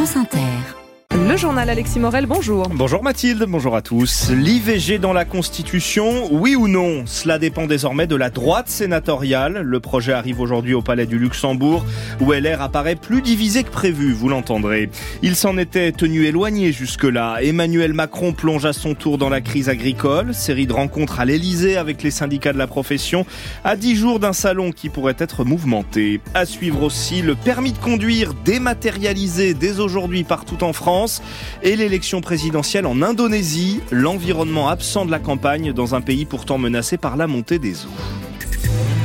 France Inter. Le journal Alexis Morel, bonjour. Bonjour Mathilde, bonjour à tous. L'IVG dans la Constitution, oui ou non? Cela dépend désormais de la droite sénatoriale. Le projet arrive aujourd'hui au Palais du Luxembourg, où LR apparaît plus divisé que prévu, vous l'entendrez. Il s'en était tenu éloigné jusque-là. Emmanuel Macron plonge à son tour dans la crise agricole. Série de rencontres à l'Elysée avec les syndicats de la profession, à dix jours d'un salon qui pourrait être mouvementé. À suivre aussi le permis de conduire dématérialisé dès aujourd'hui partout en France et l'élection présidentielle en Indonésie, l'environnement absent de la campagne dans un pays pourtant menacé par la montée des eaux.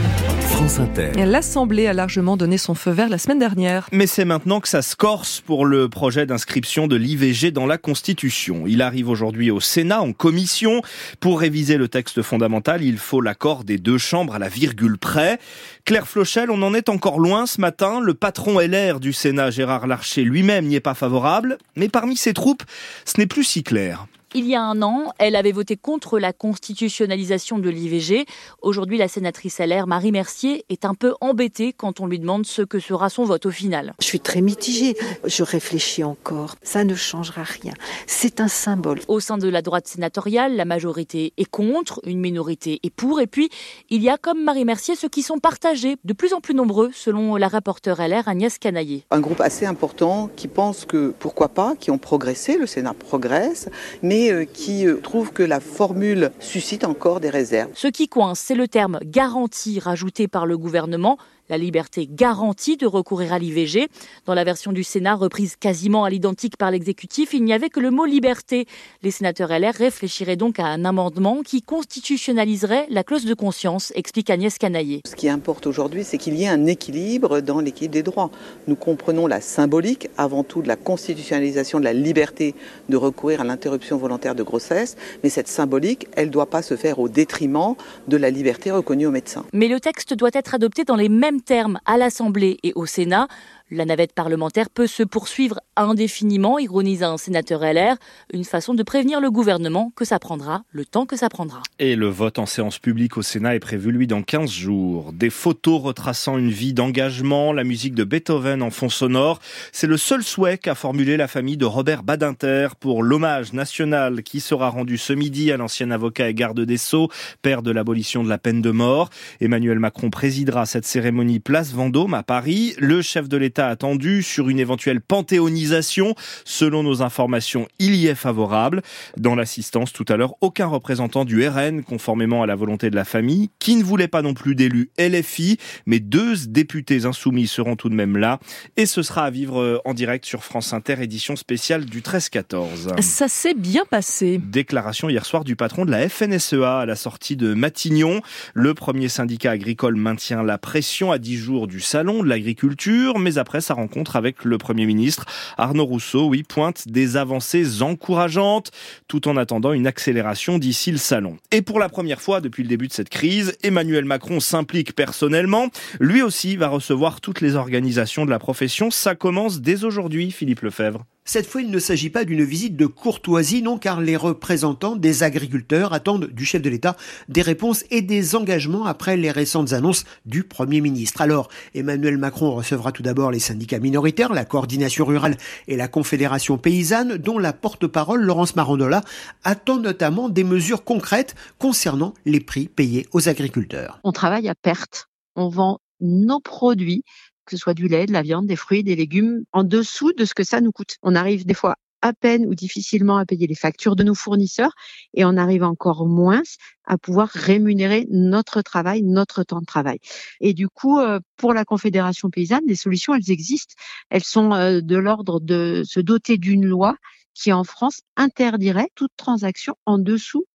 L'Assemblée a largement donné son feu vert la semaine dernière. Mais c'est maintenant que ça se corse pour le projet d'inscription de l'IVG dans la Constitution. Il arrive aujourd'hui au Sénat en commission. Pour réviser le texte fondamental, il faut l'accord des deux chambres à la virgule près. Claire Flochel, on en est encore loin ce matin. Le patron LR du Sénat, Gérard Larcher, lui-même n'y est pas favorable. Mais parmi ses troupes, ce n'est plus si clair. Il y a un an, elle avait voté contre la constitutionnalisation de l'IVG. Aujourd'hui, la sénatrice LR, Marie Mercier, est un peu embêtée quand on lui demande ce que sera son vote au final. Je suis très mitigée. Je réfléchis encore. Ça ne changera rien. C'est un symbole. Au sein de la droite sénatoriale, la majorité est contre, une minorité est pour. Et puis, il y a, comme Marie Mercier, ceux qui sont partagés, de plus en plus nombreux, selon la rapporteure LR Agnès Canaillé. Un groupe assez important qui pense que, pourquoi pas, qui ont progressé, le Sénat progresse, mais euh, qui euh, trouve que la formule suscite encore des réserves. Ce qui coince, c'est le terme garantie rajouté par le gouvernement la liberté garantie de recourir à l'IVG. Dans la version du Sénat, reprise quasiment à l'identique par l'exécutif, il n'y avait que le mot liberté. Les sénateurs LR réfléchiraient donc à un amendement qui constitutionnaliserait la clause de conscience, explique Agnès Canaillé. Ce qui importe aujourd'hui, c'est qu'il y ait un équilibre dans l'équilibre des droits. Nous comprenons la symbolique, avant tout, de la constitutionnalisation de la liberté de recourir à l'interruption volontaire de grossesse, mais cette symbolique, elle ne doit pas se faire au détriment de la liberté reconnue aux médecins. Mais le texte doit être adopté dans les mêmes terme à l'Assemblée et au Sénat. La navette parlementaire peut se poursuivre indéfiniment, ironise un sénateur LR, une façon de prévenir le gouvernement que ça prendra le temps que ça prendra. Et le vote en séance publique au Sénat est prévu, lui, dans 15 jours. Des photos retraçant une vie d'engagement, la musique de Beethoven en fond sonore, c'est le seul souhait qu'a formulé la famille de Robert Badinter pour l'hommage national qui sera rendu ce midi à l'ancien avocat et garde des Sceaux, père de l'abolition de la peine de mort. Emmanuel Macron présidera cette cérémonie place Vendôme à Paris. Le chef de l'État attendu sur une éventuelle panthéonisation. Selon nos informations, il y est favorable. Dans l'assistance tout à l'heure, aucun représentant du RN, conformément à la volonté de la famille, qui ne voulait pas non plus d'élu LFI, mais deux députés insoumis seront tout de même là. Et ce sera à vivre euh, en direct sur France Inter, édition spéciale du 13-14. Ça s'est bien passé. Déclaration hier soir du patron de la FNSEA à la sortie de Matignon. Le premier syndicat agricole maintient la pression à 10 jours du salon de l'agriculture, mais après sa rencontre avec le Premier ministre. Arnaud Rousseau, oui, pointe des avancées encourageantes, tout en attendant une accélération d'ici le salon. Et pour la première fois depuis le début de cette crise, Emmanuel Macron s'implique personnellement. Lui aussi va recevoir toutes les organisations de la profession. Ça commence dès aujourd'hui, Philippe Lefebvre. Cette fois, il ne s'agit pas d'une visite de courtoisie, non, car les représentants des agriculteurs attendent du chef de l'État des réponses et des engagements après les récentes annonces du Premier ministre. Alors, Emmanuel Macron recevra tout d'abord les syndicats minoritaires, la coordination rurale et la confédération paysanne, dont la porte-parole, Laurence Marandola, attend notamment des mesures concrètes concernant les prix payés aux agriculteurs. On travaille à perte. On vend nos produits que ce soit du lait, de la viande, des fruits, des légumes, en dessous de ce que ça nous coûte. On arrive des fois à peine ou difficilement à payer les factures de nos fournisseurs et on arrive encore moins à pouvoir rémunérer notre travail, notre temps de travail. Et du coup, euh, pour la Confédération paysanne, les solutions, elles existent. Elles sont euh, de l'ordre de se doter d'une loi qui, en France, interdirait toute transaction en dessous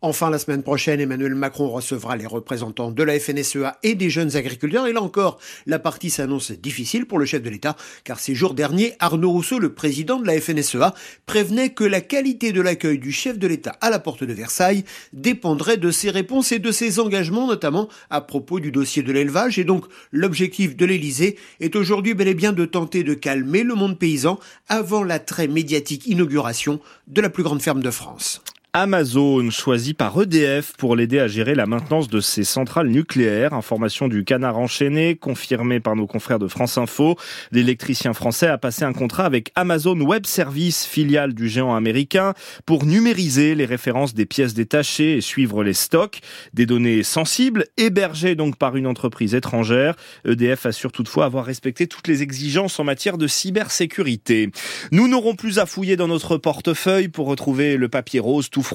Enfin, la semaine prochaine, Emmanuel Macron recevra les représentants de la FNSEA et des jeunes agriculteurs. Et là encore, la partie s'annonce difficile pour le chef de l'État, car ces jours derniers, Arnaud Rousseau, le président de la FNSEA, prévenait que la qualité de l'accueil du chef de l'État à la porte de Versailles dépendrait de ses réponses et de ses engagements, notamment à propos du dossier de l'élevage. Et donc, l'objectif de l'Élysée est aujourd'hui bel et bien de tenter de calmer le monde paysan avant la très médiatique inauguration de la plus grande ferme de France. Amazon, choisi par EDF pour l'aider à gérer la maintenance de ses centrales nucléaires. Information du canard enchaîné, confirmée par nos confrères de France Info. L'électricien français a passé un contrat avec Amazon Web Services, filiale du géant américain, pour numériser les références des pièces détachées et suivre les stocks. Des données sensibles, hébergées donc par une entreprise étrangère. EDF assure toutefois avoir respecté toutes les exigences en matière de cybersécurité. Nous n'aurons plus à fouiller dans notre portefeuille pour retrouver le papier rose tout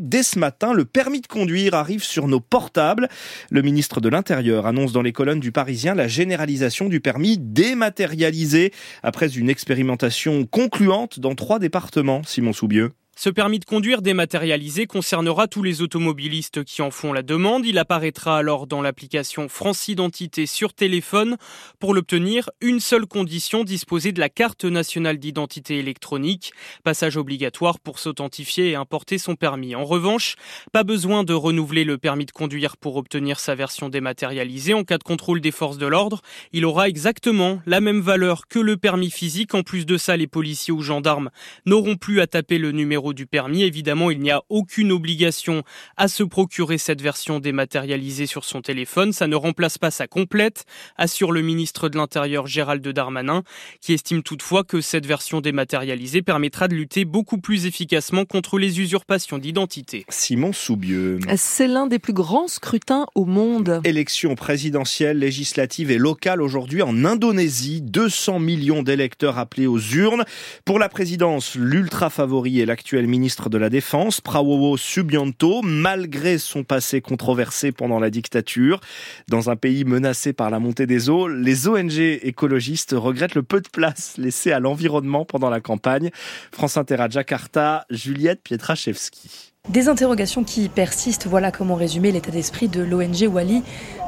Dès ce matin, le permis de conduire arrive sur nos portables. Le ministre de l'Intérieur annonce dans les colonnes du Parisien la généralisation du permis dématérialisé après une expérimentation concluante dans trois départements. Simon Soubieux. Ce permis de conduire dématérialisé concernera tous les automobilistes qui en font la demande. Il apparaîtra alors dans l'application France Identité sur téléphone. Pour l'obtenir, une seule condition, disposer de la carte nationale d'identité électronique. Passage obligatoire pour s'authentifier et importer son permis. En revanche, pas besoin de renouveler le permis de conduire pour obtenir sa version dématérialisée. En cas de contrôle des forces de l'ordre, il aura exactement la même valeur que le permis physique. En plus de ça, les policiers ou gendarmes n'auront plus à taper le numéro du permis. Évidemment, il n'y a aucune obligation à se procurer cette version dématérialisée sur son téléphone. Ça ne remplace pas sa complète, assure le ministre de l'Intérieur Gérald Darmanin, qui estime toutefois que cette version dématérialisée permettra de lutter beaucoup plus efficacement contre les usurpations d'identité. Simon Soubieux. C'est l'un des plus grands scrutins au monde. Élections présidentielles, législatives et locales aujourd'hui en Indonésie. 200 millions d'électeurs appelés aux urnes. Pour la présidence, l'ultra favori est l'actuel ministre de la Défense, Prabowo Subianto, malgré son passé controversé pendant la dictature. Dans un pays menacé par la montée des eaux, les ONG écologistes regrettent le peu de place laissé à l'environnement pendant la campagne. France Inter à Jakarta, Juliette Pietraszewski. Des interrogations qui persistent, voilà comment résumer l'état d'esprit de l'ONG Wali,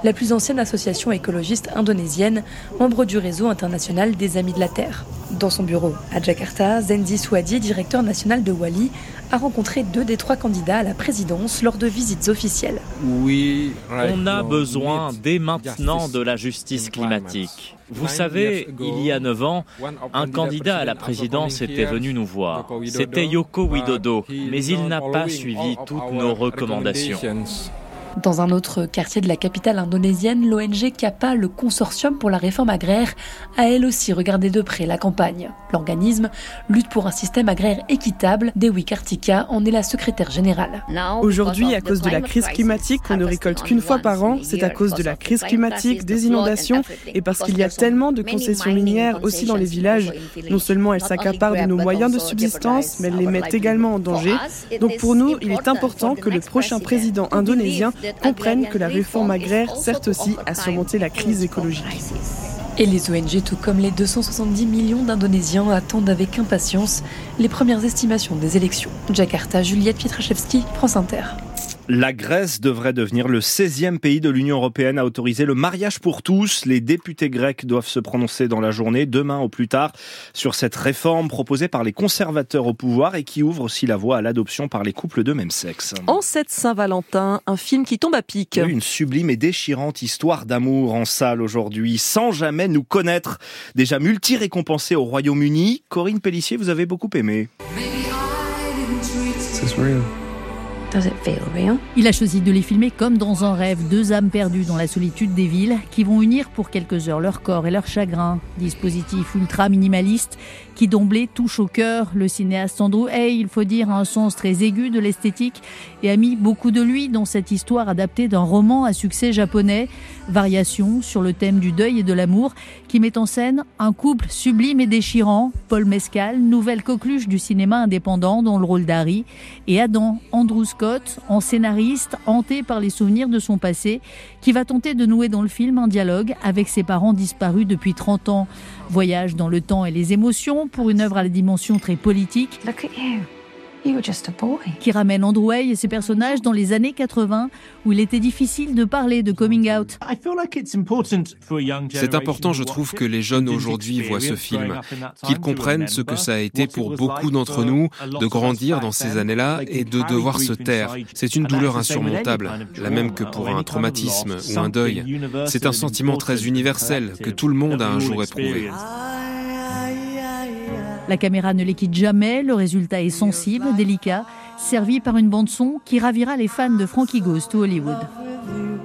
la plus ancienne association écologiste indonésienne, membre du réseau international des Amis de la Terre. Dans son bureau à Jakarta, Zendi Swadi, directeur national de Wali, a rencontré deux des trois candidats à la présidence lors de visites officielles. On a besoin dès maintenant de la justice climatique. Vous savez, il y a neuf ans, un candidat à la présidence était venu nous voir. C'était Yoko Widodo, mais il n'a pas suivi toutes nos recommandations. Dans un autre quartier de la capitale indonésienne, l'ONG CAPA, le consortium pour la réforme agraire, a elle aussi regardé de près la campagne. L'organisme lutte pour un système agraire équitable. Dewi Kartika en est la secrétaire générale. Aujourd'hui, à cause de la crise climatique, on ne récolte qu'une fois par an. C'est à cause de la crise climatique, des inondations et parce qu'il y a tellement de concessions minières aussi dans les villages. Non seulement elles s'accaparent de nos moyens de subsistance, mais elles les mettent également en danger. Donc pour nous, il est important que le prochain président indonésien comprennent que la réforme agraire sert aussi à surmonter la crise écologique. Et les ONG, tout comme les 270 millions d'Indonésiens, attendent avec impatience les premières estimations des élections. Jakarta, Juliette Pietraszewski, France Inter. La Grèce devrait devenir le 16e pays de l'Union européenne à autoriser le mariage pour tous. Les députés grecs doivent se prononcer dans la journée, demain au plus tard, sur cette réforme proposée par les conservateurs au pouvoir et qui ouvre aussi la voie à l'adoption par les couples de même sexe. En cette Saint-Valentin, un film qui tombe à pic. une sublime et déchirante histoire d'amour en salle aujourd'hui, sans jamais nous connaître. Déjà multi-récompensé au Royaume-Uni, Corinne Pellissier, vous avez beaucoup aimé. Il a choisi de les filmer comme dans un rêve, deux âmes perdues dans la solitude des villes qui vont unir pour quelques heures leur corps et leur chagrin. Dispositif ultra minimaliste qui d'emblée touche au cœur. Le cinéaste Andrew Hay, il faut dire, a un sens très aigu de l'esthétique et a mis beaucoup de lui dans cette histoire adaptée d'un roman à succès japonais, Variation sur le thème du deuil et de l'amour, qui met en scène un couple sublime et déchirant, Paul Mescal, nouvelle coqueluche du cinéma indépendant dans le rôle d'Harry, et Adam, Andrew Scott, en scénariste, hanté par les souvenirs de son passé, qui va tenter de nouer dans le film un dialogue avec ses parents disparus depuis 30 ans. Voyage dans le temps et les émotions pour une œuvre à la dimension très politique qui ramène Andrew Hay et ses personnages dans les années 80 où il était difficile de parler de coming out. C'est important, je trouve, que les jeunes aujourd'hui voient ce film, qu'ils comprennent ce que ça a été pour beaucoup d'entre nous de grandir dans ces années-là et de devoir se taire. C'est une douleur insurmontable, la même que pour un traumatisme ou un deuil. C'est un sentiment très universel que tout le monde a un jour éprouvé. La caméra ne les quitte jamais, le résultat est sensible, délicat. servi par une bande-son qui ravira les fans de Frankie Goes to Hollywood.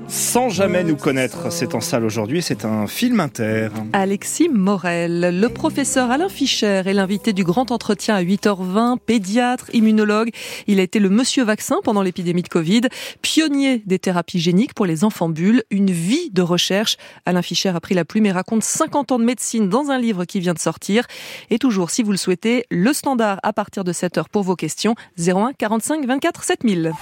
Sans jamais nous connaître, c'est en salle aujourd'hui, c'est un film inter. Alexis Morel, le professeur Alain Fischer est l'invité du grand entretien à 8h20, pédiatre, immunologue. Il a été le monsieur vaccin pendant l'épidémie de Covid, pionnier des thérapies géniques pour les enfants bulles, une vie de recherche. Alain Fischer a pris la plume et raconte 50 ans de médecine dans un livre qui vient de sortir. Et toujours, si vous le souhaitez, le standard à partir de 7h pour vos questions, 01 45 24 7000.